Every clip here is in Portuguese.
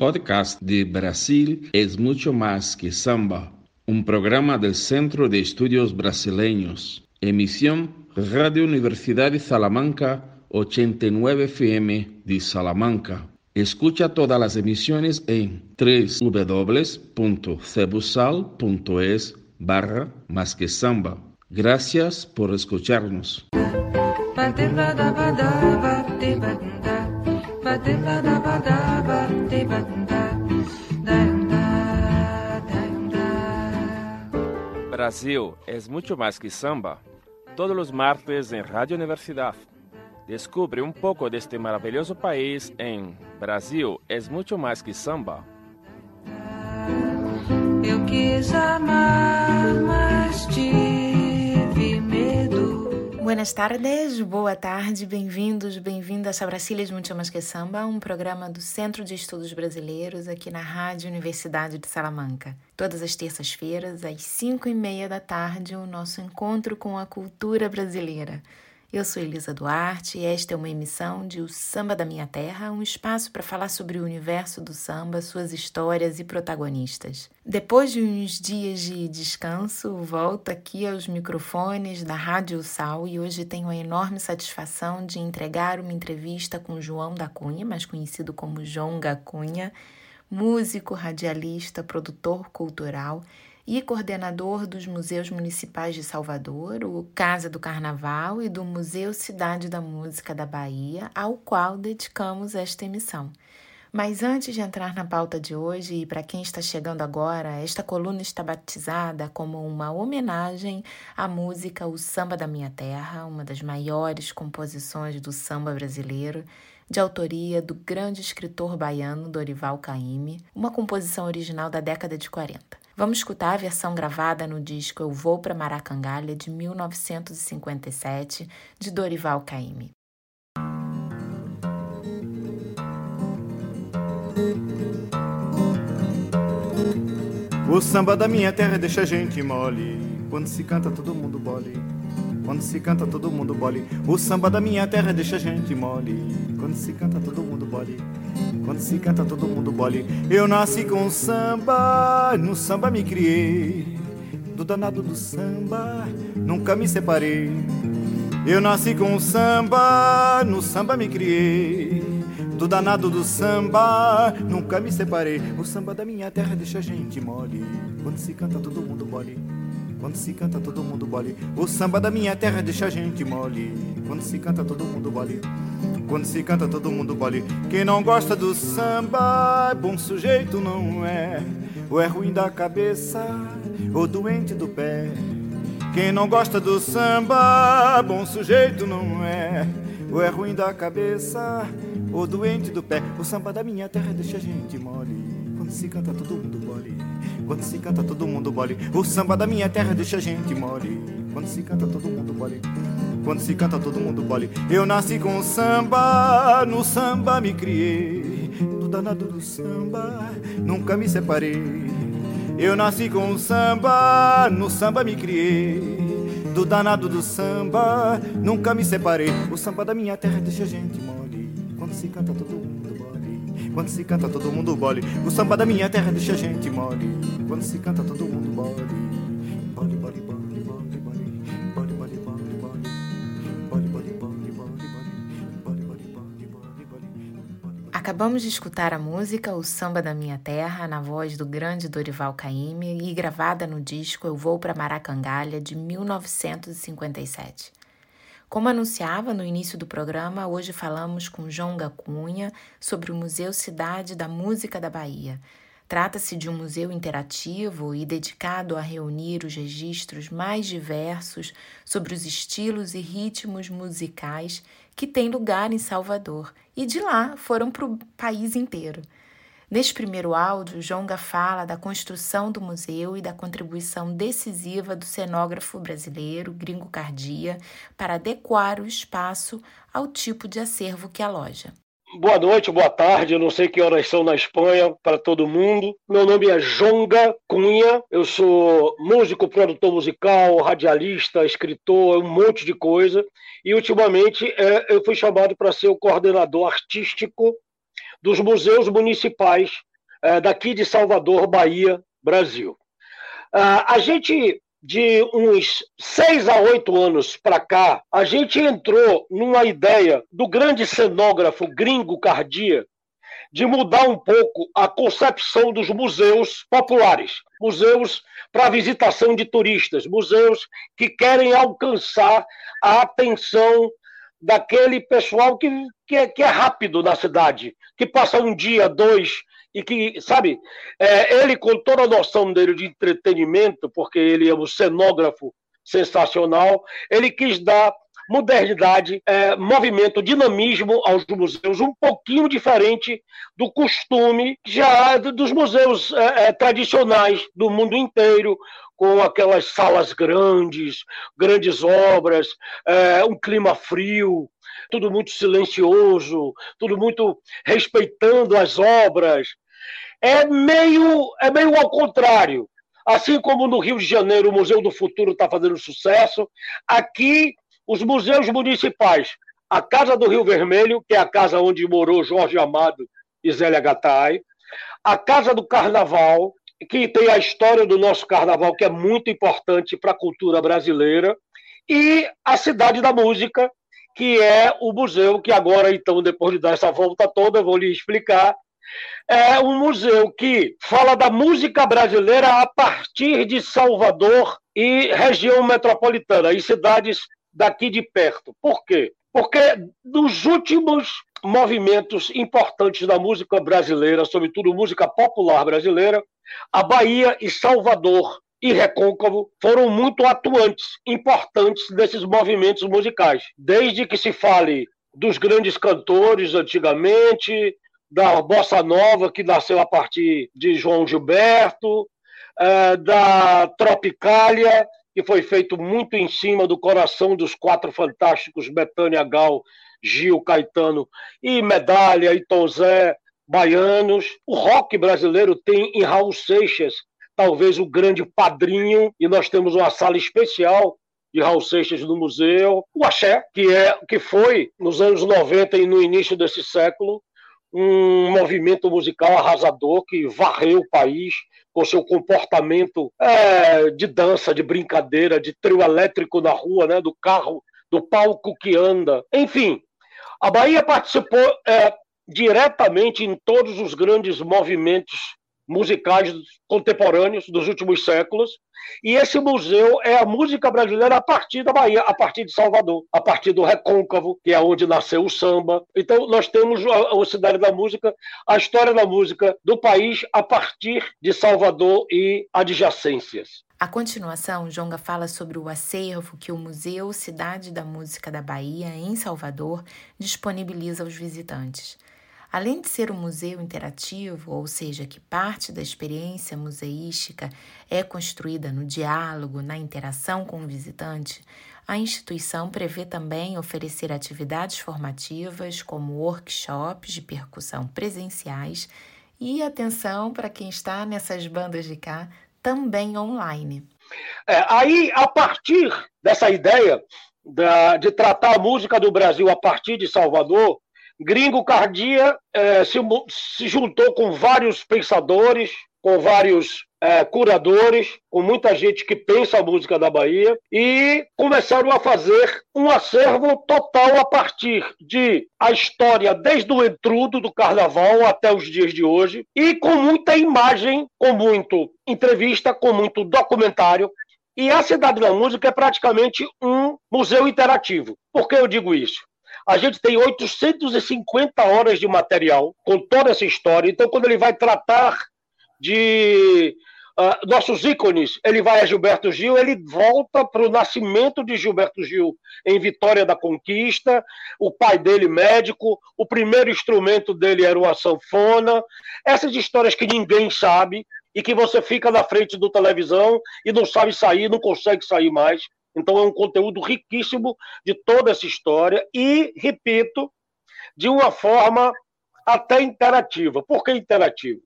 Podcast de Brasil es mucho más que samba, un programa del Centro de Estudios Brasileños. Emisión Radio Universidad de Salamanca 89 FM de Salamanca. Escucha todas las emisiones en www.cebusal.es barra más que samba. Gracias por escucharnos. Brasil es mucho más que samba. Todos los martes en Radio Universidad. Descubre un poco de este maravilloso país en Brasil es mucho más que samba. Eu quis amar, mas medo. Buenas tardes, boa tarde, bem-vindos, bem-vindas a Brasílias Muito Que Samba, um programa do Centro de Estudos Brasileiros aqui na Rádio Universidade de Salamanca. Todas as terças-feiras, às cinco e meia da tarde, o nosso encontro com a cultura brasileira. Eu sou Elisa Duarte e esta é uma emissão de O Samba da Minha Terra, um espaço para falar sobre o universo do samba, suas histórias e protagonistas. Depois de uns dias de descanso, volto aqui aos microfones da Rádio Sal e hoje tenho a enorme satisfação de entregar uma entrevista com João da Cunha, mais conhecido como João Gacunha, músico, radialista, produtor cultural e coordenador dos Museus Municipais de Salvador, o Casa do Carnaval e do Museu Cidade da Música da Bahia, ao qual dedicamos esta emissão. Mas antes de entrar na pauta de hoje, e para quem está chegando agora, esta coluna está batizada como uma homenagem à música O Samba da Minha Terra, uma das maiores composições do samba brasileiro, de autoria do grande escritor baiano Dorival Caymmi, uma composição original da década de 40. Vamos escutar a versão gravada no disco Eu Vou para Maracangalha de 1957 de Dorival Caymmi. O samba da minha terra deixa a gente mole. Quando se canta, todo mundo bole. Quando se canta, todo mundo bole. O samba da minha terra deixa a gente mole. Quando se canta, todo mundo bole. Quando se canta, todo mundo bole. Eu nasci com samba, no samba me criei. Do danado do samba, nunca me separei. Eu nasci com samba, no samba me criei. Do danado do samba, nunca me separei. O samba da minha terra deixa a gente mole. Quando se canta, todo mundo bole. Quando se canta, todo mundo bole. O samba da minha terra deixa a gente mole. Quando se canta, todo mundo bole. Quando se canta, todo mundo bole. Quem não gosta do samba, é bom sujeito não é. Ou é ruim da cabeça, ou doente do pé. Quem não gosta do samba, bom sujeito não é. Ou é ruim da cabeça, ou doente do pé. O samba da minha terra deixa a gente mole. Quando se canta, todo mundo bole. Quando se canta, todo mundo bole. O samba da minha terra deixa a gente mole. Quando se canta, todo mundo bole. Quando se canta, todo mundo bole. Eu nasci com samba, no samba me criei. Do danado do samba, nunca me separei. Eu nasci com samba, no samba me criei. Do danado do samba, nunca me separei. O samba da minha terra deixa a gente mole. Quando se canta, todo mundo. Quando se canta, todo mundo bole. O samba da minha terra deixa a gente mole. Quando se canta, todo mundo bole. Bole, bole, bole. Acabamos de escutar a música O Samba da Minha Terra, na voz do grande Dorival Caymmi e gravada no disco Eu Vou para Maracangalha, de 1957. Como anunciava no início do programa, hoje falamos com João Gacunha sobre o Museu Cidade da Música da Bahia. Trata-se de um museu interativo e dedicado a reunir os registros mais diversos sobre os estilos e ritmos musicais que têm lugar em Salvador e de lá foram para o país inteiro. Neste primeiro áudio, Jonga fala da construção do museu e da contribuição decisiva do cenógrafo brasileiro Gringo Cardia para adequar o espaço ao tipo de acervo que aloja. Boa noite, boa tarde, não sei que horas são na Espanha para todo mundo. Meu nome é Jonga Cunha, eu sou músico, produtor musical, radialista, escritor, um monte de coisa. E ultimamente é, eu fui chamado para ser o coordenador artístico dos museus municipais é, daqui de Salvador, Bahia, Brasil. Ah, a gente, de uns seis a oito anos para cá, a gente entrou numa ideia do grande cenógrafo gringo Cardia de mudar um pouco a concepção dos museus populares, museus para visitação de turistas, museus que querem alcançar a atenção daquele pessoal que, que, é, que é rápido na cidade, que passa um dia, dois, e que, sabe, é, ele com toda a noção dele de entretenimento, porque ele é um cenógrafo sensacional, ele quis dar modernidade, é, movimento, dinamismo aos museus, um pouquinho diferente do costume já dos museus é, é, tradicionais do mundo inteiro, com aquelas salas grandes, grandes obras, é, um clima frio, tudo muito silencioso, tudo muito respeitando as obras. É meio, é meio ao contrário. Assim como no Rio de Janeiro o Museu do Futuro está fazendo sucesso, aqui os museus municipais, a Casa do Rio Vermelho, que é a casa onde morou Jorge Amado e Zélia Gattai, a Casa do Carnaval, que tem a história do nosso carnaval, que é muito importante para a cultura brasileira, e a Cidade da Música, que é o museu que agora, então, depois de dar essa volta toda, eu vou lhe explicar, é um museu que fala da música brasileira a partir de Salvador e região metropolitana, e cidades daqui de perto. Por quê? Porque dos últimos movimentos importantes da música brasileira, sobretudo música popular brasileira, a Bahia e Salvador e Recôncavo foram muito atuantes, importantes desses movimentos musicais. Desde que se fale dos grandes cantores antigamente, da bossa nova que nasceu a partir de João Gilberto, eh, da Tropicália que foi feito muito em cima do coração dos quatro fantásticos Betânia Gal, Gil Caetano e Medalha e Tom Zé, baianos. O rock brasileiro tem em Raul Seixas talvez o grande padrinho, e nós temos uma sala especial de Raul Seixas no museu. O axé, que, é, que foi, nos anos 90 e no início desse século, um movimento musical arrasador que varreu o país com seu comportamento é, de dança, de brincadeira, de trio elétrico na rua, né, do carro, do palco que anda. Enfim, a Bahia participou é, diretamente em todos os grandes movimentos musicais contemporâneos dos últimos séculos. E esse museu é a música brasileira a partir da Bahia, a partir de Salvador, a partir do Recôncavo, que é onde nasceu o samba. Então, nós temos a, a Cidade da Música, a história da música do país a partir de Salvador e adjacências. A continuação, Jonga fala sobre o acervo que o Museu Cidade da Música da Bahia, em Salvador, disponibiliza aos visitantes. Além de ser um museu interativo, ou seja, que parte da experiência museística é construída no diálogo, na interação com o visitante, a instituição prevê também oferecer atividades formativas, como workshops de percussão presenciais e atenção para quem está nessas bandas de cá, também online. É, aí, a partir dessa ideia da, de tratar a música do Brasil a partir de Salvador, Gringo Cardia é, se, se, juntou com vários pensadores, com vários é, curadores, com muita gente que pensa a música da Bahia, e começaram a fazer um acervo total a partir de a história desde o entrudo do carnaval até os dias de hoje, e com muita imagem, com muito entrevista, com muito documentário. E a Cidade da Música é praticamente um museu interativo. Por que eu digo isso? A gente tem 850 horas de material com toda essa história. Então, quando ele vai tratar de uh, nossos ícones, ele vai a Gilberto Gil, ele volta para o nascimento de Gilberto Gil em Vitória da Conquista, o pai dele médico, o primeiro instrumento dele era uma sanfona. Essas histórias que ninguém sabe e que você fica na frente do televisão e não sabe sair, não consegue sair mais. Então é um conteúdo riquíssimo de toda essa história e, repito, de uma forma até interativa. Por que interativa?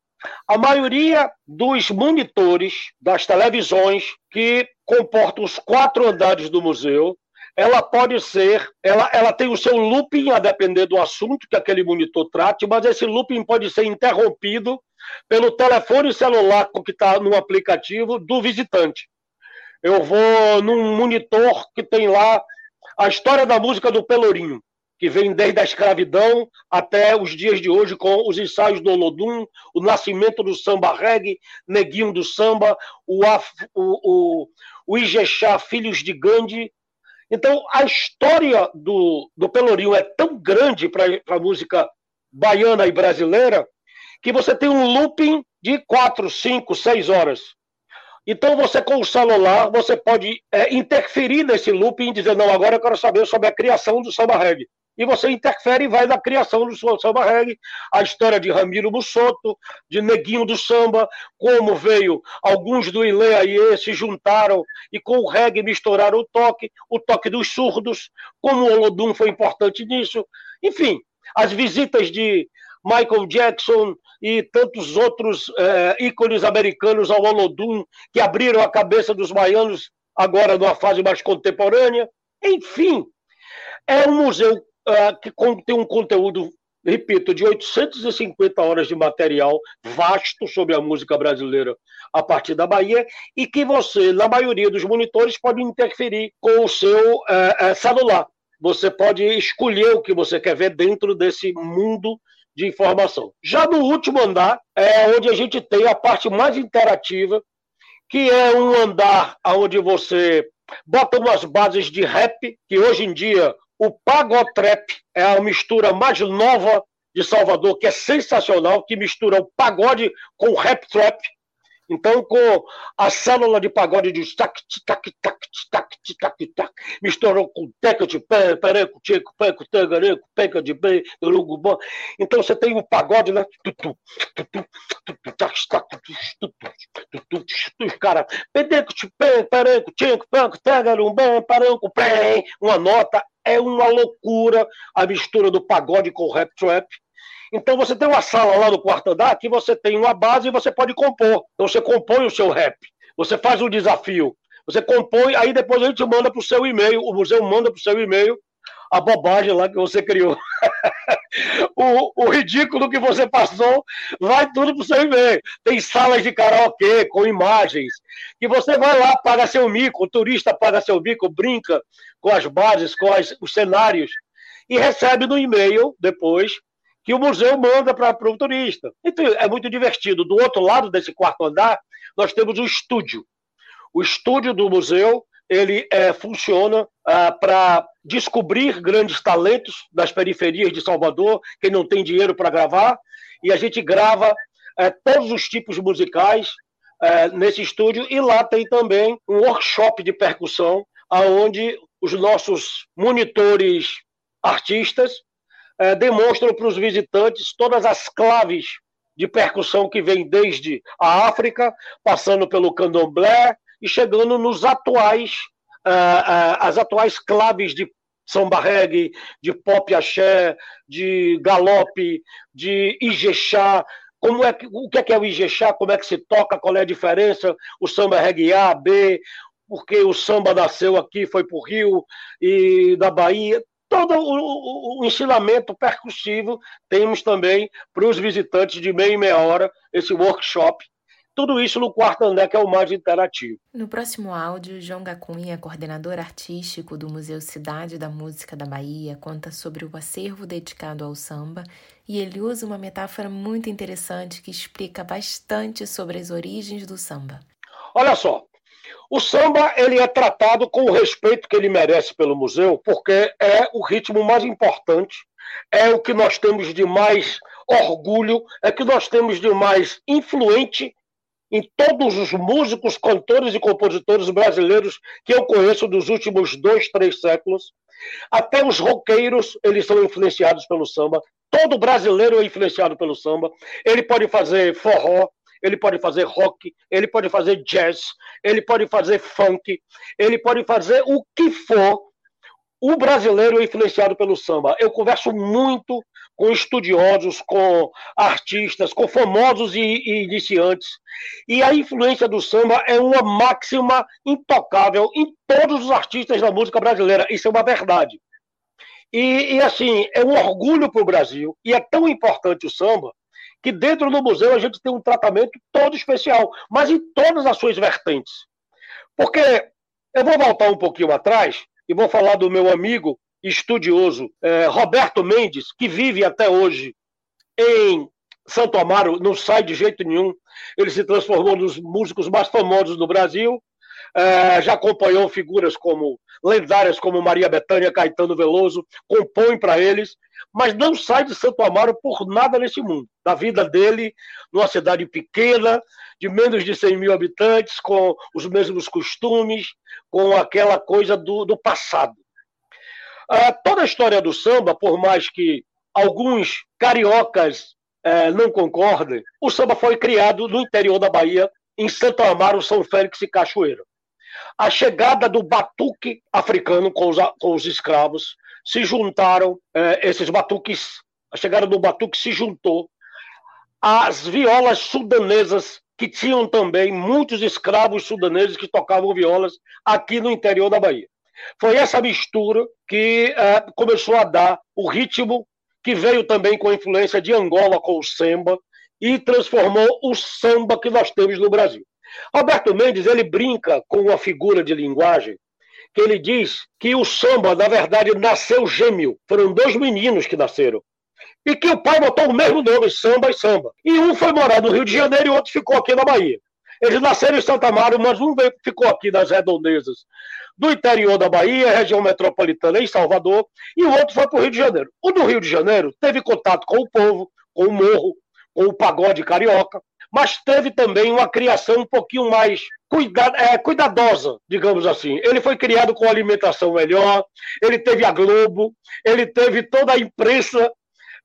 A maioria dos monitores das televisões que comportam os quatro andares do museu ela pode ser, ela, ela tem o seu looping a depender do assunto que aquele monitor trate, mas esse looping pode ser interrompido pelo telefone celular que está no aplicativo do visitante. Eu vou num monitor que tem lá a história da música do Pelourinho, que vem desde a escravidão até os dias de hoje, com os ensaios do Olodum, o nascimento do samba reggae, Neguinho do samba, o, Af, o, o, o Ijexá, Filhos de Gandhi. Então, a história do, do Pelourinho é tão grande para a música baiana e brasileira que você tem um looping de quatro, cinco, seis horas. Então, você com o celular, você pode é, interferir nesse looping e dizer, não, agora eu quero saber sobre a criação do samba reggae. E você interfere e vai na criação do samba reggae, a história de Ramiro Mussoto, de Neguinho do Samba, como veio alguns do Ilê Aie se juntaram e com o reggae misturaram o toque, o toque dos surdos, como o Olodum foi importante nisso. Enfim, as visitas de Michael Jackson e tantos outros é, ícones americanos ao Olodum que abriram a cabeça dos baianos agora numa fase mais contemporânea. Enfim, é um museu é, que tem um conteúdo, repito, de 850 horas de material vasto sobre a música brasileira a partir da Bahia e que você, na maioria dos monitores, pode interferir com o seu é, é celular. Você pode escolher o que você quer ver dentro desse mundo de informação. Já no último andar é onde a gente tem a parte mais interativa, que é um andar onde você bota umas bases de rap, que hoje em dia o pagotrap é a mistura mais nova de Salvador, que é sensacional, que mistura o pagode com o rap trap. Então, com a célula de pagode de tac, tac, tac, tac, tac, tac, misturou com teca de pé, pereco, tico, peco, tagareco, peca de bem, urugubã. Então, você tem o pagode, né? Os caras, pedeco, pereco, tico, peco, tagarumbã, paranco, pé, uma nota. É uma loucura a mistura do pagode com o rap trap. Então você tem uma sala lá no quarto andar que você tem uma base e você pode compor. Então você compõe o seu rap, você faz um desafio, você compõe, aí depois a gente manda para o seu e-mail, o museu manda para o seu e-mail a bobagem lá que você criou. o, o, ridículo que você passou vai tudo para seu e-mail. Tem salas de karaokê com imagens, que você vai lá, paga seu mico, o turista paga seu mico, brinca com as bases, com as, os cenários, e recebe no e-mail depois que o museu manda para o turista. Então, é muito divertido. Do outro lado desse quarto andar, nós temos o estúdio. O estúdio do museu ele é, funciona ah, para descobrir grandes talentos das periferias de Salvador, quem não tem dinheiro para gravar, e a gente grava é, todos os tipos musicais é, nesse estúdio, e lá tem também um workshop de percussão, onde os nossos monitores artistas é, demonstram para os visitantes todas as claves de percussão que vem desde a África, passando pelo candomblé e chegando nos atuais, uh, uh, as atuais claves de samba reggae, de pop axé, de galope, de ijexá, como é que, o que é, que é o ijexá, como é que se toca, qual é a diferença, o samba reggae A, B, porque o samba nasceu aqui, foi para o Rio e da Bahia, todo o, o, ensinamento percussivo temos também para os visitantes de meia e meia hora, esse workshop. Tudo isso no quarto andar, que é o mais interativo. No próximo áudio, João Gacunha, coordenador artístico do Museu Cidade da Música da Bahia, conta sobre o acervo dedicado ao samba e ele usa uma metáfora muito interessante que explica bastante sobre as origens do samba. Olha só, o samba ele é tratado com o respeito que ele merece pelo museu, porque é o ritmo mais importante, é o que nós temos de mais orgulho, é o que nós temos de mais influente em todos os músicos, cantores e compositores brasileiros que eu conheço dos últimos dois, três séculos. Até os roqueiros, eles são influenciados pelo samba. Todo brasileiro é influenciado pelo samba. Ele pode fazer forró, ele pode fazer rock, ele pode fazer jazz, ele pode fazer funk, ele pode fazer o que for. O brasileiro é influenciado pelo samba. Eu converso muito com estudiosos, com artistas, com famosos e, e, iniciantes. E a influência do samba é uma máxima intocável em todos os artistas da música brasileira. Isso é uma verdade. E, e assim, é um orgulho para o Brasil, e é tão importante o samba, que dentro do museu a gente tem um tratamento todo especial, mas em todas as suas vertentes. Porque eu vou voltar um pouquinho atrás e vou falar do meu amigo estudioso é, Roberto Mendes, que vive até hoje em Santo Amaro, não sai de jeito nenhum. Ele se transformou nos músicos mais famosos do Brasil. É, já acompanhou figuras como lendárias como Maria Bethânia, Caetano Veloso, compõe para eles, mas não sai de Santo Amaro por nada nesse mundo. Da vida dele, numa cidade pequena, de menos de 100 mil habitantes, com os mesmos costumes, com aquela coisa do, do passado. Ah, toda a história do samba, por mais que alguns cariocas eh, não concordem, o samba foi criado no interior da Bahia, em Santo Amaro, São Félix e Cachoeira. A chegada do batuque africano com os, com os escravos se juntaram, eh, esses batuques, a chegada do batuque se juntou às violas sudanesas que tinham também muitos escravos sudaneses que tocavam violas aqui no interior da Bahia. Foi essa mistura que uh, começou a dar o ritmo que veio também com a influência de Angola com o samba e transformou o samba que nós temos no Brasil. Alberto Mendes ele brinca com uma figura de linguagem que ele diz que o samba, na verdade, nasceu gêmeo. Foram dois meninos que nasceram. E que o pai botou o mesmo nome, samba e samba. E um foi morar no Rio de Janeiro e o outro ficou aqui na Bahia. Eles nasceram em Santa Maria, mas um ficou aqui nas redondezas do interior da Bahia, região metropolitana em Salvador, e o outro foi para o Rio de Janeiro. O do Rio de Janeiro teve contato com o povo, com o morro, com o pagode carioca, mas teve também uma criação um pouquinho mais cuida, é, cuidadosa, digamos assim. Ele foi criado com alimentação melhor, ele teve a Globo, ele teve toda a imprensa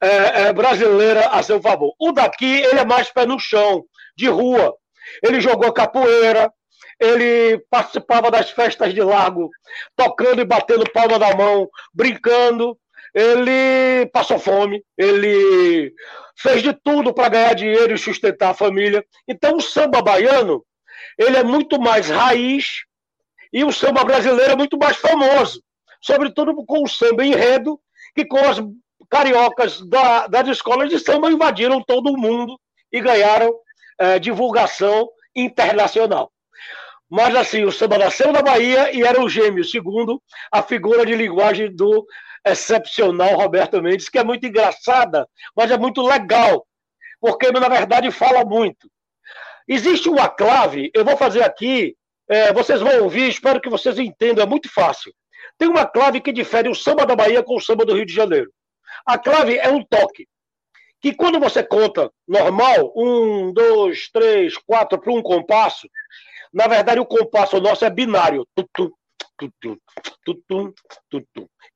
é, é, brasileira a seu favor. O daqui, ele é mais pé no chão, de rua. Ele jogou capoeira, ele participava das festas de lago, tocando e batendo palma da mão, brincando. Ele passou fome, ele fez de tudo para ganhar dinheiro e sustentar a família. Então o samba baiano, ele é muito mais raiz e o samba brasileiro é muito mais famoso, sobretudo com o samba enredo, que com as cariocas da, das escolas de samba invadiram todo o mundo e ganharam é, divulgação internacional. Mas assim, o samba nasceu na Bahia e era o gêmeo, segundo a figura de linguagem do excepcional Roberto Mendes, que é muito engraçada, mas é muito legal, porque na verdade fala muito. Existe uma clave, eu vou fazer aqui, é, vocês vão ouvir, espero que vocês entendam, é muito fácil. Tem uma clave que difere o samba da Bahia com o samba do Rio de Janeiro. A clave é um toque. Que quando você conta normal, um, dois, três, quatro, para um compasso, na verdade, o compasso nosso é binário.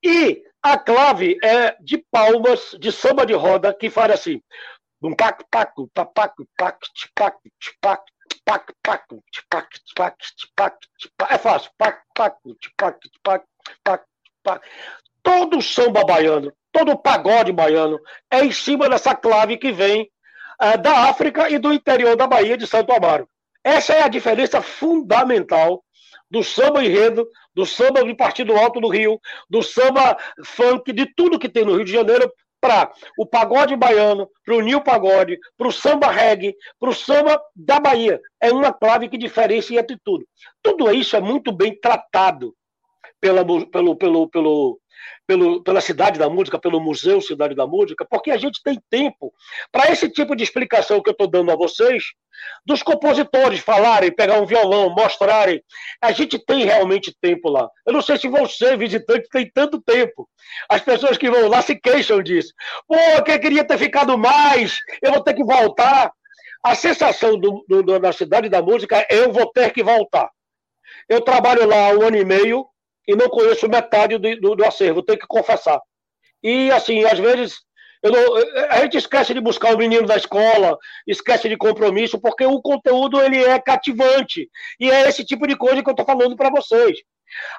E a clave é de palmas, de samba de roda, que faz assim. É fácil. Todo samba baiano, todo pagode baiano é em cima dessa clave que vem é, da África e do interior da Bahia de Santo Amaro. Essa é a diferença fundamental do samba enredo, do samba de Partido Alto do Rio, do samba funk, de tudo que tem no Rio de Janeiro, para o pagode baiano, para o new pagode, para o samba reggae, para o samba da Bahia. É uma clave que diferencia entre tudo. Tudo isso é muito bem tratado pela, pelo, pelo, pelo, pelo, pela Cidade da Música, pelo Museu Cidade da Música, porque a gente tem tempo para esse tipo de explicação que eu estou dando a vocês, dos compositores falarem, pegar um violão, mostrarem. A gente tem realmente tempo lá. Eu não sei se você, visitante, tem tanto tempo. As pessoas que vão lá se queixam disso. Pô, eu queria ter ficado mais, eu vou ter que voltar. A sensação do, do, da Cidade da Música é eu vou ter que voltar. Eu trabalho lá um ano e meio, e não conheço metade do, do, do acervo, tenho que confessar. E, assim, às vezes, não, a gente esquece de buscar o menino da escola, esquece de compromisso, porque o conteúdo ele é cativante. E é esse tipo de coisa que eu estou falando para vocês.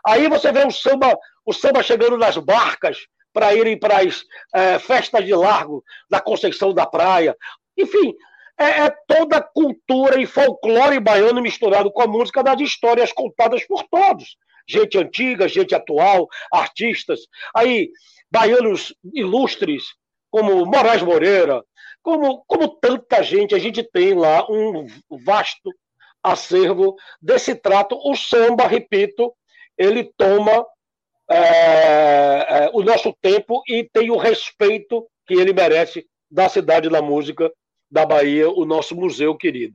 Aí você vê o samba, o samba chegando nas barcas, para irem para as é, festas de largo da Conceição da Praia. Enfim, é, é, toda cultura e folclore baiano misturado com a música das histórias contadas por todos. Gente antiga, gente atual, artistas. Aí, baianos ilustres, como Moraes Moreira, como, como tanta gente, a gente tem lá um vasto acervo desse trato. O samba, repito, ele toma é, é, o nosso tempo e tem o respeito que ele merece da cidade da música da Bahia, o nosso museu querido.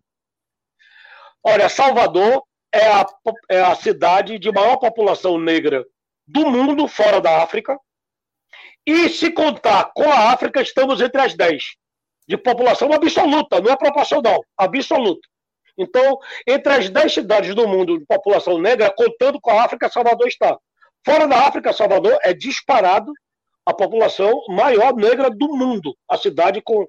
Olha, Salvador é a, é a cidade de maior população negra do mundo, fora da África. E se contar com a África, estamos entre as 10 de população absoluta, não é proporcional, absoluta. Então, entre as 10 cidades do mundo de população negra, contando com a África, Salvador está. Fora da África, Salvador é disparado a população maior negra do mundo. A cidade com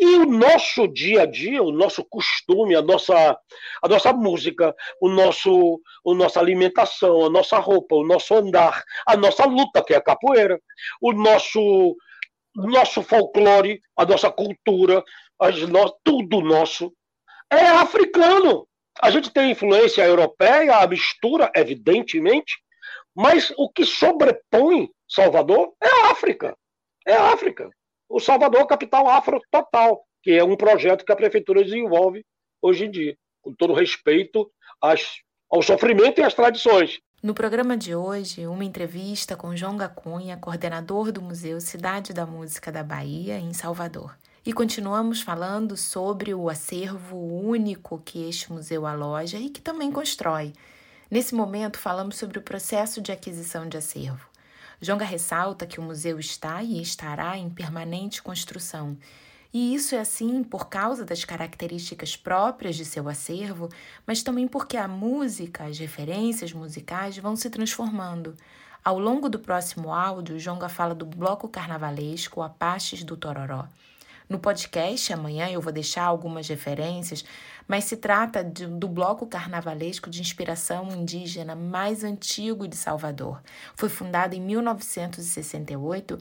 e o nosso dia a dia, o nosso costume, a nossa, a nossa música, o nosso, a nossa alimentação, a nossa roupa, o nosso andar, a nossa luta, que é a capoeira, o nosso, nosso folclore, a nossa cultura, as no, tudo nosso é africano. A gente tem influência europeia, a mistura, evidentemente, mas o que sobrepõe Salvador é a África. É a África o Salvador Capital Afro Total, que é um projeto que a prefeitura desenvolve hoje em dia, com todo respeito às, ao sofrimento e às tradições. No programa de hoje, uma entrevista com João Gacunha, coordenador do Museu Cidade da Música da Bahia, em Salvador. E continuamos falando sobre o acervo único que este museu aloja e que também constrói. Nesse momento, falamos sobre o processo de aquisição de acervo. Jonga ressalta que o museu está e estará em permanente construção. E isso é assim por causa das características próprias de seu acervo, mas também porque a música, as referências musicais vão se transformando. Ao longo do próximo áudio, Jonga fala do bloco carnavalesco Apaches do Tororó. No podcast, amanhã eu vou deixar algumas referências, mas se trata de, do bloco carnavalesco de inspiração indígena mais antigo de Salvador. Foi fundado em 1968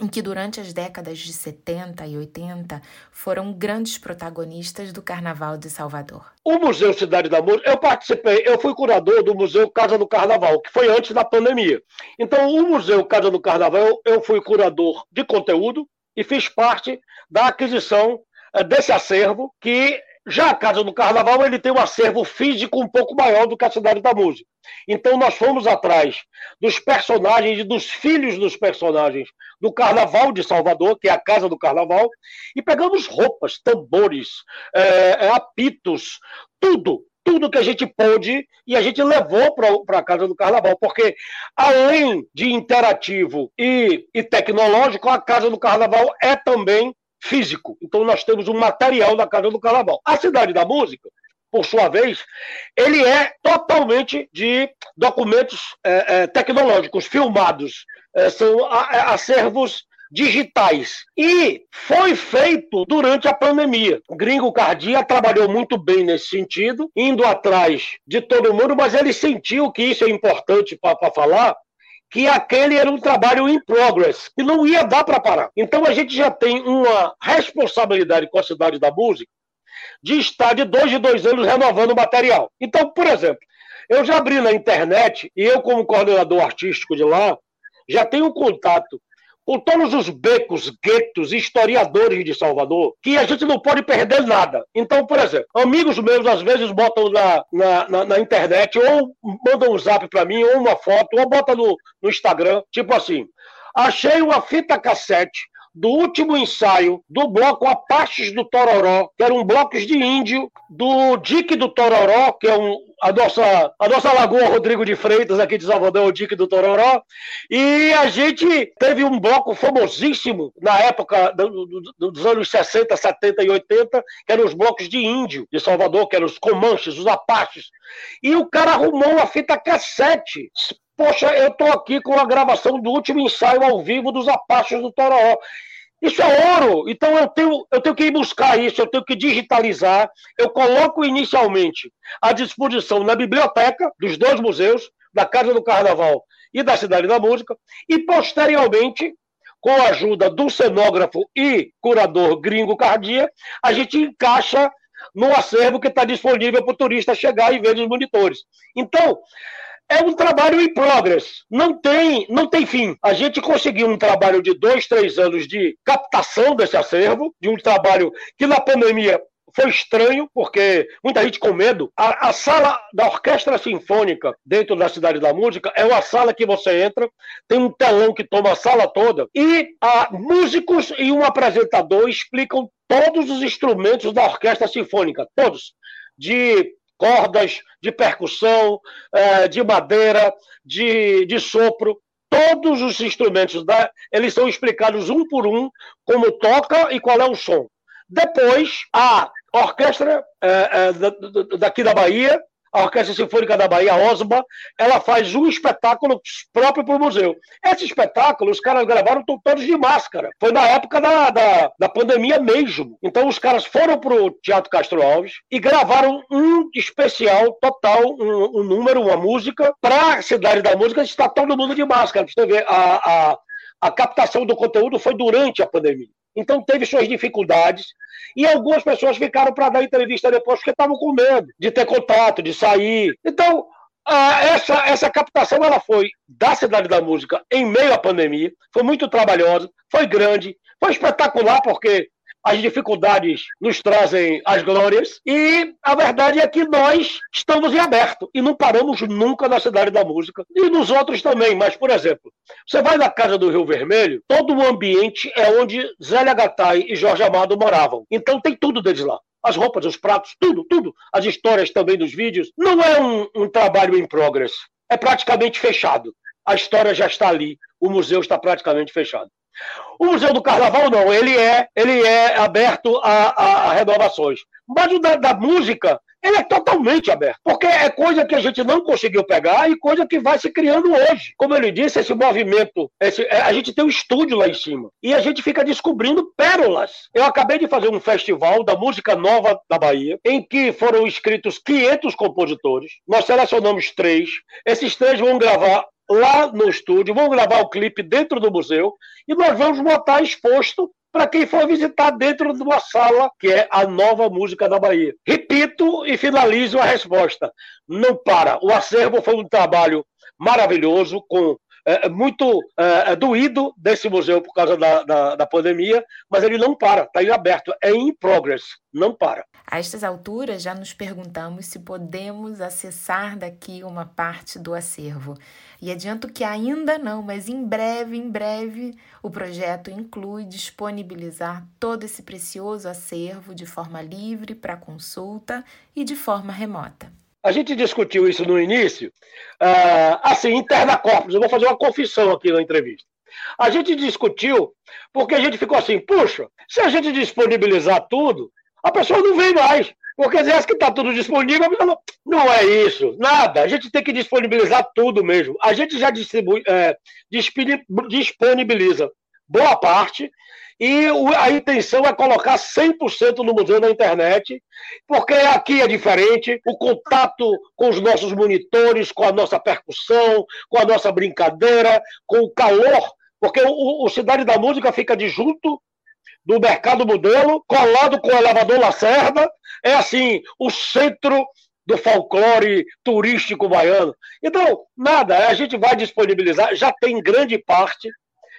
em que durante as décadas de 70 e 80 foram grandes protagonistas do Carnaval de Salvador. O Museu Cidade da Música, eu participei, eu fui curador do Museu Casa do Carnaval, que foi antes da pandemia. Então, o Museu Casa do Carnaval, eu fui curador de conteúdo, e fiz parte da aquisição eh, desse acervo, que já a Casa do Carnaval ele tem um acervo físico um pouco maior do que a Cidade da Música. Então nós fomos atrás dos personagens e dos filhos dos personagens do Carnaval de Salvador, que é a Casa do Carnaval, e pegamos roupas, tambores, é, apitos, tudo tudo que a gente pôde e a gente levou para a Casa do Carnaval, porque além de interativo e, e tecnológico, a Casa do Carnaval é também físico. Então nós temos um material da Casa do Carnaval. A Cidade da Música, por sua vez, ele é totalmente de documentos é, é, tecnológicos, filmados. É, são acervos digitais. E foi feito durante a pandemia. O Gringo Cardia trabalhou muito bem nesse sentido, indo atrás de todo mundo, mas ele sentiu que isso é importante para falar, que aquele era um trabalho in progress, que não ia dar para parar. Então a gente já tem uma responsabilidade com a cidade da música de estar de dois em dois anos renovando o material. Então, por exemplo, eu já abri na internet, e eu, como coordenador artístico de lá, já tenho contato com todos os becos, guetos, historiadores de Salvador, que a gente não pode perder nada. Então, por exemplo, amigos meus às vezes botam na, na, na, na internet, ou mandam um zap para mim, ou uma foto, ou botam no, no Instagram, tipo assim, achei uma fita cassete do último ensaio do bloco Apaches do Tororó, que eram blocos de índio, do Dique do Tororó, que é um, a, nossa, a nossa Lagoa Rodrigo de Freitas, aqui de Salvador, o Dique do Tororó, e a gente teve um bloco famosíssimo na época do, do, dos anos 60, 70 e 80, que eram os blocos de índio de Salvador, que eram os Comanches, os Apaches, e o cara arrumou uma fita cassete Poxa, eu estou aqui com a gravação do último ensaio ao vivo dos Apaches do Toró. Isso é ouro. Então eu tenho, eu tenho que ir buscar isso, eu tenho que digitalizar. Eu coloco inicialmente à disposição na biblioteca dos dois museus, da Casa do Carnaval e da Cidade da Música, e posteriormente, com a ajuda do cenógrafo e curador gringo Cardia, a gente encaixa no acervo que está disponível para o turista chegar e ver os monitores. Então, é um trabalho em progress, não tem, não tem fim. A gente conseguiu um trabalho de dois, três anos de captação desse acervo, de um trabalho que na pandemia foi estranho, porque muita gente com medo. A, a, sala da Orquestra Sinfônica, dentro da Cidade da Música, é uma sala que você entra, tem um telão que toma a sala toda, e a, músicos e um apresentador explicam todos os instrumentos da Orquestra Sinfônica, todos. De cordas, de percussão, é, de madeira, de, de sopro. Todos os instrumentos, da, eles são explicados um por um, como toca e qual é o som. Depois, a orquestra é, é, daqui da Bahia, a Orquestra Sinfônica da Bahia, a OSBA, ela faz um espetáculo próprio para o museu. Esse espetáculo, os caras gravaram todos de máscara. Foi na época da, da, da pandemia mesmo. Então, os caras foram para o Teatro Castro Alves e gravaram um especial total, um, um número, uma música, para a Cidade da Música, está todo mundo de máscara. Você vê, a, a, a captação do conteúdo foi durante a pandemia. Então teve suas dificuldades e algumas pessoas ficaram para dar entrevista depois porque estavam com medo de ter contato, de sair. Então essa, essa captação ela foi da Cidade da Música em meio à pandemia, foi muito trabalhosa, foi grande, foi espetacular porque as dificuldades nos trazem as glórias, e a verdade é que nós estamos em aberto e não paramos nunca na Cidade da Música, e nos outros também. Mas, por exemplo, você vai na Casa do Rio Vermelho, todo o ambiente é onde Zélia Gattai e Jorge Amado moravam. Então tem tudo deles lá as roupas, os pratos, tudo, tudo. As histórias também dos vídeos. Não é um, um, trabalho em progress. É praticamente fechado. A história já está ali. O museu está praticamente fechado. O Museu do Carnaval não, ele é, ele é aberto a, a, a renovações. Mas o da, da, música, ele é totalmente aberto. Porque é coisa que a gente não conseguiu pegar e coisa que vai se criando hoje. Como ele disse, esse movimento, esse, é, a gente tem um estúdio lá em cima. E a gente fica descobrindo pérolas. Eu acabei de fazer um festival da música nova da Bahia, em que foram inscritos 500 compositores. Nós selecionamos três. Esses três vão gravar lá no estúdio, vamos gravar o clipe dentro do museu e nós vamos botar exposto para quem for visitar dentro de uma sala que é a nova música da Bahia. Repito e finalizo a resposta. Não para. O acervo foi um trabalho maravilhoso, com é, é, muito é, é, doído desse museu por causa da, da, da pandemia, mas ele não para, está em aberto, é in progress, não para. A estas alturas, já nos perguntamos se podemos acessar daqui uma parte do acervo. E adianto que ainda não, mas em breve, em breve, o projeto inclui disponibilizar todo esse precioso acervo de forma livre para consulta e de forma remota. A gente discutiu isso no início, uh, assim, interna corpus. Eu vou fazer uma confissão aqui na entrevista. A gente discutiu porque a gente ficou assim, puxa, se a gente disponibilizar tudo, a pessoa não vem mais. Porque se que está tudo disponível, não, não é isso, nada. A gente tem que disponibilizar tudo mesmo. A gente já distribui, é, disponibiliza boa parte e a intenção é colocar 100% no museu na internet, porque aqui é diferente, o contato com os nossos monitores, com a nossa percussão, com a nossa brincadeira, com o calor, porque o, o Cidade da Música fica de junto do Mercado Modelo, colado com o elevador Lacerda, é assim, o centro do folclore turístico baiano. Então, nada, a gente vai disponibilizar, já tem grande parte,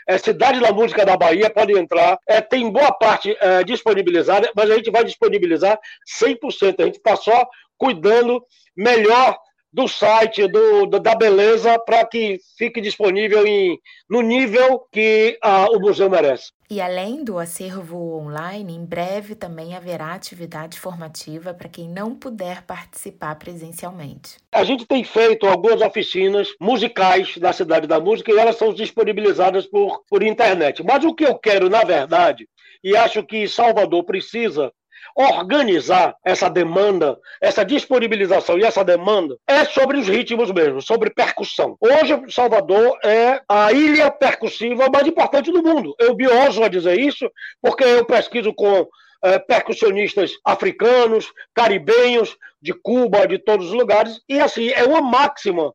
é, Cidade da Música da Bahia pode entrar, é, tem boa parte é, disponibilizada, mas a gente vai disponibilizar 100%. A gente está só cuidando melhor do site, do, da beleza, para que fique disponível em, no nível que ah, o museu merece. E além do acervo online, em breve também haverá atividade formativa para quem não puder participar presencialmente. A gente tem feito algumas oficinas musicais da Cidade da Música e elas são disponibilizadas por, por internet. Mas o que eu quero, na verdade, e acho que Salvador precisa organizar essa demanda, essa disponibilização e essa demanda é sobre os ritmos mesmo, sobre percussão. Hoje, Salvador é a ilha percussiva mais importante do mundo. Eu me ouso a dizer isso porque eu pesquiso com é, percussionistas africanos, caribenhos, de Cuba, de todos os lugares, e assim, é uma máxima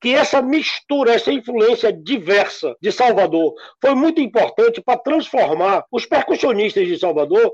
que essa mistura, essa influência diversa de Salvador foi muito importante para transformar os percussionistas de Salvador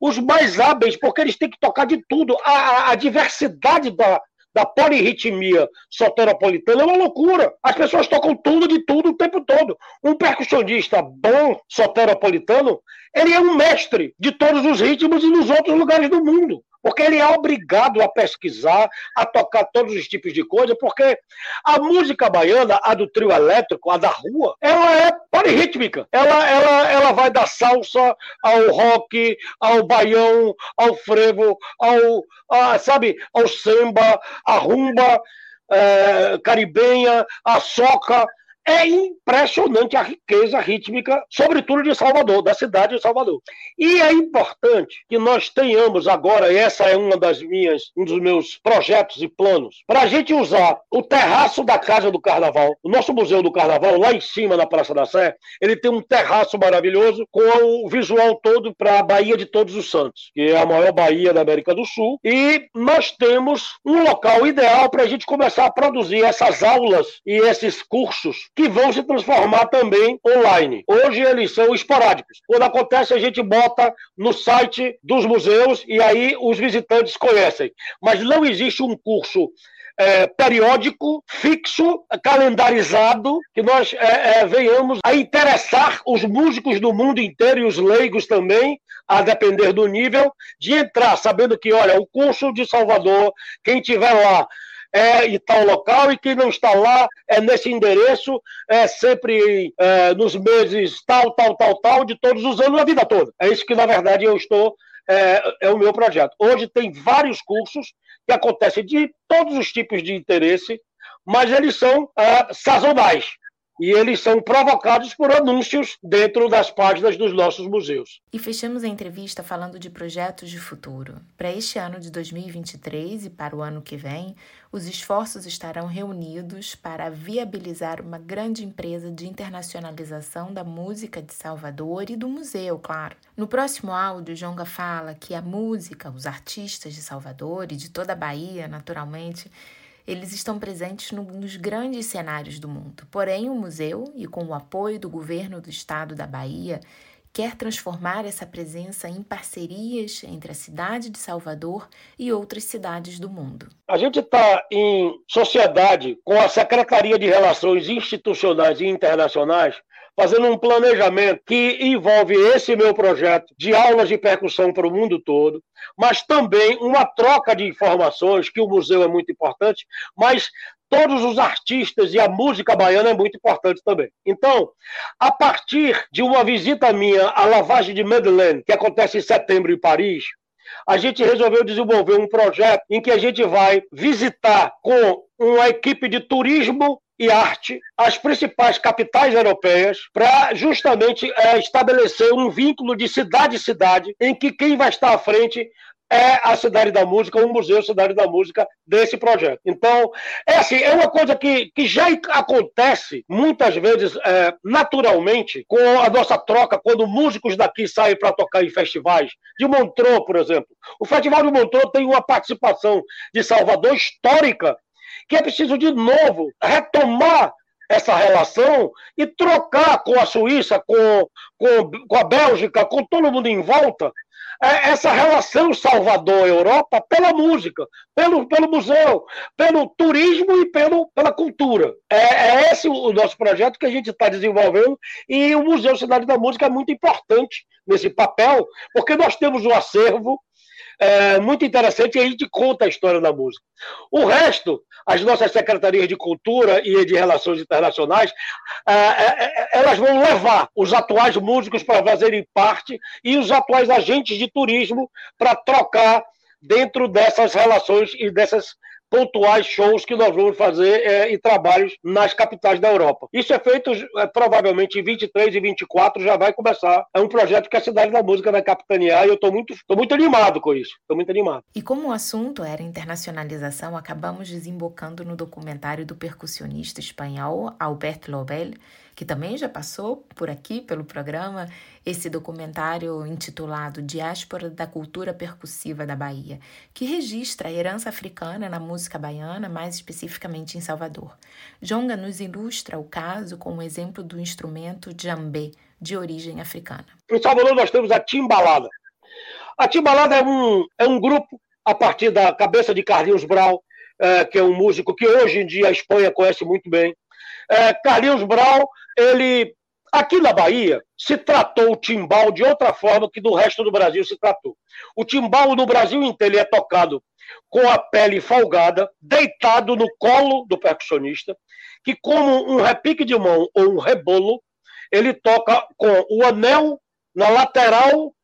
os mais hábeis, porque eles têm que tocar de tudo. A, a, a diversidade da, da polirritmia soteropolitana é uma loucura. As pessoas tocam tudo de tudo o tempo todo. Um percussionista bom soteropolitano, ele é um mestre de todos os ritmos e nos outros lugares do mundo porque ele é obrigado a pesquisar, a tocar todos os tipos de coisa, porque a música baiana, a do trio elétrico, a da rua, ela é polirrítmica. Ela, ela, ela vai da salsa ao rock, ao baião, ao frevo, ao, a, sabe, ao samba, a rumba é, caribenha, a soca. É impressionante a riqueza rítmica, sobretudo de Salvador, da cidade de Salvador. E é importante que nós tenhamos agora, e essa é uma das minhas, um dos meus projetos e planos, para a gente usar o terraço da Casa do Carnaval, o nosso Museu do Carnaval, lá em cima na Praça da Sé, ele tem um terraço maravilhoso com o visual todo para a Baía de Todos os Santos, que é a maior baía da América do Sul, e nós temos um local ideal para a gente começar a produzir essas aulas e esses cursos que vão se transformar também online. Hoje eles são esporádicos. Quando acontece, a gente bota no site dos museus e aí os visitantes conhecem. Mas não existe um curso é, periódico, fixo, calendarizado, que nós é, é, venhamos a interessar os músicos do mundo inteiro e os leigos também, a depender do nível, de entrar sabendo que, olha, o curso de Salvador, quem tiver lá é em tal local e quem não está lá é nesse endereço, é sempre é, nos meses tal, tal, tal, tal, de todos os anos, a vida toda. É isso que, na verdade, eu estou. É, é o meu projeto. Hoje tem vários cursos que acontecem de todos os tipos de interesse, mas eles são é, sazonais e eles são provocados por anúncios dentro das páginas dos nossos museus. E fechamos a entrevista falando de projetos de futuro. Para este ano de 2023 e para o ano que vem, os esforços estarão reunidos para viabilizar uma grande empresa de internacionalização da música de Salvador e do museu, claro. No próximo áudio, Jonga fala que a música, os artistas de Salvador e de toda a Bahia, naturalmente, eles estão presentes no, nos grandes cenários do mundo. Porém, o museu, e com o apoio do governo do estado da Bahia, quer transformar essa presença em parcerias entre a cidade de Salvador e outras cidades do mundo. A gente está em sociedade com a Secretaria de Relações Institucionais e Internacionais fazendo um planejamento que envolve esse meu projeto de aulas de percussão para o mundo todo, mas também uma troca de informações, que o museu é muito importante, mas todos os artistas e a música baiana é muito importante também. Então, a partir de uma visita minha à lavagem de Madeleine, que acontece em setembro em Paris, a gente resolveu desenvolver um projeto em que a gente vai visitar com uma equipe de turismo e arte as principais capitais europeias para justamente é, estabelecer um vínculo de cidade-cidade em que quem vai estar à frente é a Cidade da Música, o Museu Cidade da Música desse projeto. Então, é assim, é uma coisa que, que já acontece muitas vezes é, naturalmente com a nossa troca, quando músicos daqui saem para tocar em festivais, de Montreux, por exemplo. O Festival de Montreux tem uma participação de Salvador histórica que é preciso, de novo, retomar essa relação e trocar com a Suíça, com, com, com a Bélgica, com todo mundo em volta, é, essa relação Salvador-Europa pela música, pelo, pelo museu, pelo turismo e pelo, pela cultura. É, é esse o nosso projeto que a gente está desenvolvendo e o Museu Cidade da Música é muito importante nesse papel, porque nós temos um acervo é, muito interessante e a gente conta a história da música. O resto, as nossas secretarias de cultura e de relações internacionais, é, é, é elas vão levar os atuais músicos para fazerem parte e os atuais agentes de turismo para trocar dentro dessas relações e dessas pontuais shows que nós vamos fazer é, e trabalhos nas capitais da Europa. Isso é feito é, provavelmente em 23 e 24 já vai começar. É um projeto que a Cidade da Música vai capitanear e eu estou muito, tô muito animado com isso. Estou muito animado. E como o assunto era internacionalização, acabamos desembocando no documentário do percussionista espanhol Albert Lobel, que também já passou por aqui pelo programa, esse documentário intitulado Diáspora da Cultura Percussiva da Bahia, que registra a herança africana na música baiana, mais especificamente em Salvador. Jonga nos ilustra o caso com o exemplo do instrumento djambé, de origem africana. Em Salvador nós temos a timbalada. A timbalada é um, é um grupo a partir da cabeça de Carlinhos Brau, é, que é um músico que hoje em dia a Espanha conhece muito bem. É, Carlinhos Brau, ele aqui na Bahia se tratou o timbal de outra forma que do resto do Brasil se tratou. O timbal no Brasil inteiro é tocado com a pele folgada, deitado no colo do percussionista, que como um repique de mão ou um rebolo, ele toca com o anel na lateral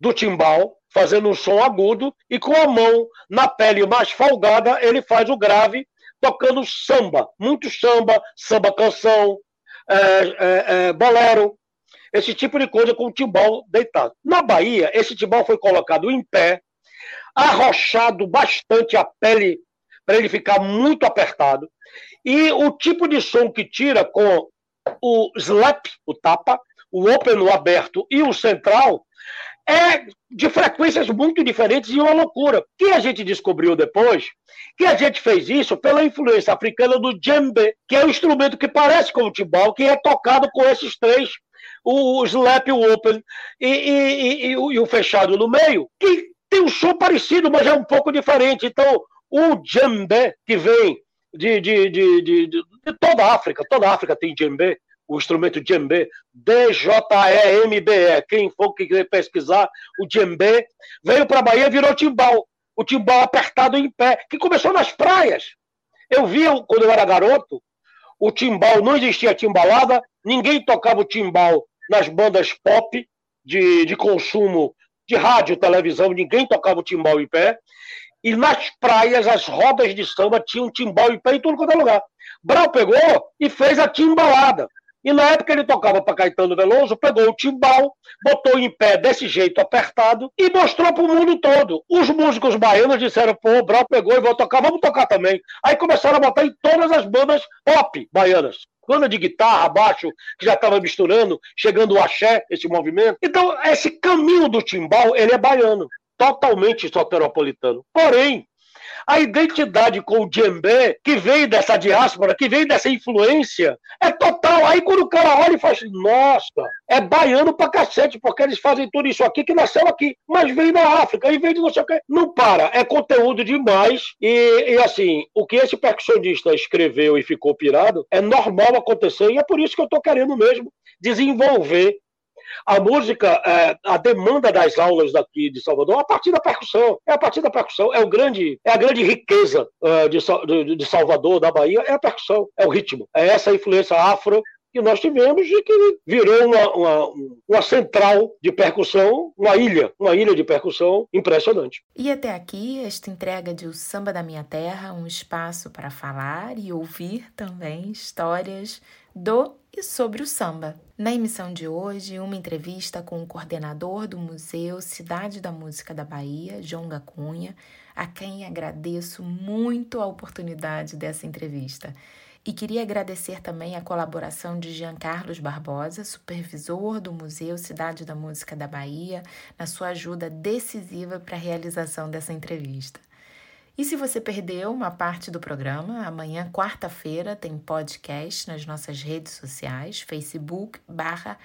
do timbal fazendo um som agudo, e com a mão na pele mais folgada, ele faz o grave, tocando samba, muito samba, samba canção, é, é, é, bolero, esse tipo de coisa com o timbal deitado. Na Bahia, esse timbal foi colocado em pé, arrochado bastante a pele para ele ficar muito apertado, e o tipo de som que tira com o slap, o tapa, o open, o aberto e o central, é de frequências muito diferentes e uma loucura. Que a gente descobriu depois que a gente fez isso pela influência africana do djembe, que é um instrumento que parece com o timbal, que é tocado com esses três, o slap, o open e, e, e, e, o, fechado no meio, que tem um som parecido, mas é um pouco diferente. Então, o djembe, que vem de, de, de, de toda a África, toda a África tem djembe, o instrumento djembe, D-J-E-M-B-E. Quem for que quiser pesquisar, o djembe veio para a Bahia virou timbal. O timbal apertado em pé, que começou nas praias. Eu via, quando eu era garoto, o timbal, não existia timbalada, ninguém tocava o timbal nas bandas pop de, de consumo de rádio, televisão, ninguém tocava o timbal em pé. E nas praias, as rodas de samba tinham timbal em pé em tudo quanto é lugar. Brau pegou e fez a timbalada. E na época ele tocava para Caetano Veloso, pegou o timbal, botou em pé desse jeito apertado e mostrou para o mundo todo. Os músicos baianos disseram: pô, o Brau pegou e vou tocar, vamos tocar também. Aí começaram a botar em todas as bandas pop baianas. Banda de guitarra, baixo, que já estava misturando, chegando o axé, esse movimento. Então, esse caminho do timbal, ele é baiano, totalmente soteropolitano. Porém, a identidade com o djembe, que vem dessa diáspora, que vem dessa influência, é total. Aí quando o cara olha e fala assim, nossa, é baiano pra cacete, porque eles fazem tudo isso aqui que nasceu aqui, mas vem da África, e vem de não sei o quê. Não para, é conteúdo demais. E, e assim, o que esse percussionista escreveu e ficou pirado é normal acontecer, e é por isso que eu tô querendo mesmo desenvolver a música, é, a demanda das aulas daqui de Salvador, a partir da percussão, é a partir da percussão, é o grande, é a grande riqueza é, de, de, de Salvador, da Bahia, é a percussão, é o ritmo, é essa influência afro que nós tivemos e que virou uma, uma, uma, central de percussão, uma ilha, uma ilha de percussão impressionante. E até aqui, esta entrega de O Samba da Minha Terra, um espaço para falar e ouvir também histórias do e sobre o samba. Na emissão de hoje, uma entrevista com o coordenador do Museu Cidade da Música da Bahia, João Gacunha, a quem agradeço muito a oportunidade dessa entrevista. E queria agradecer também a colaboração de Jean Carlos Barbosa, supervisor do Museu Cidade da Música da Bahia, na sua ajuda decisiva para a realização dessa entrevista. E se você perdeu uma parte do programa, amanhã, quarta-feira, tem podcast nas nossas redes sociais, Facebook, barra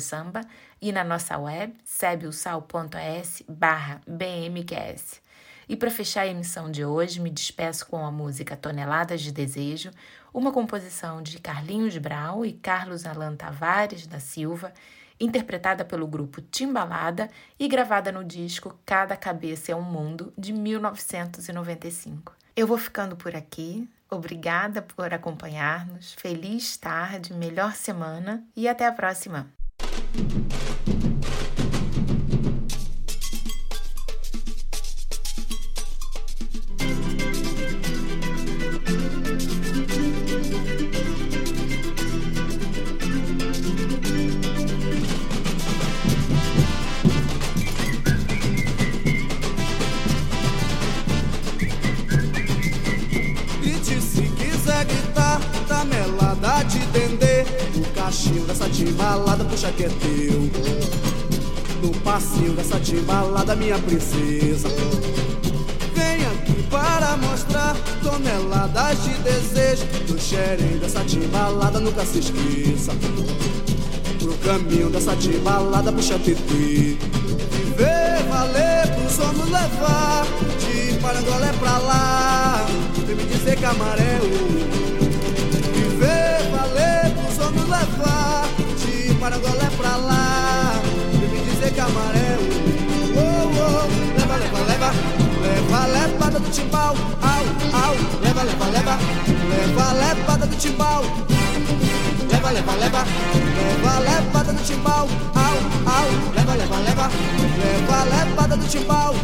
Samba, e na nossa web, sebiosal.es, barra BMQS. E para fechar a emissão de hoje, me despeço com a música Toneladas de Desejo, uma composição de Carlinhos Brau e Carlos Alan Tavares da Silva, interpretada pelo grupo Timbalada e gravada no disco Cada Cabeça é um Mundo, de 1995. Eu vou ficando por aqui. Obrigada por acompanhar-nos. Feliz tarde, melhor semana e até a próxima! Puxa que é teu. No passinho dessa timbalada, minha princesa. Vem aqui para mostrar toneladas de desejo. Do xerém dessa timbalada, nunca se esqueça. Pro caminho dessa timbalada, puxa TT. Viver, valer, pro sono levar. De Parangolé pra lá. Vem me dizer que amarelo. Viver, valer, pro sono levar. De Parangolé pra lá. Vem me dizer que amarelo. Oh, oh. Leva, leva, leva. Leva, levada do timbal. Au, au. Leva, leva, leva. Leva, levada do timbal. Leva, leva, leva. Leva, levada do timbal. Au, au. Leva, leva, leva. Leva, levada do timbal.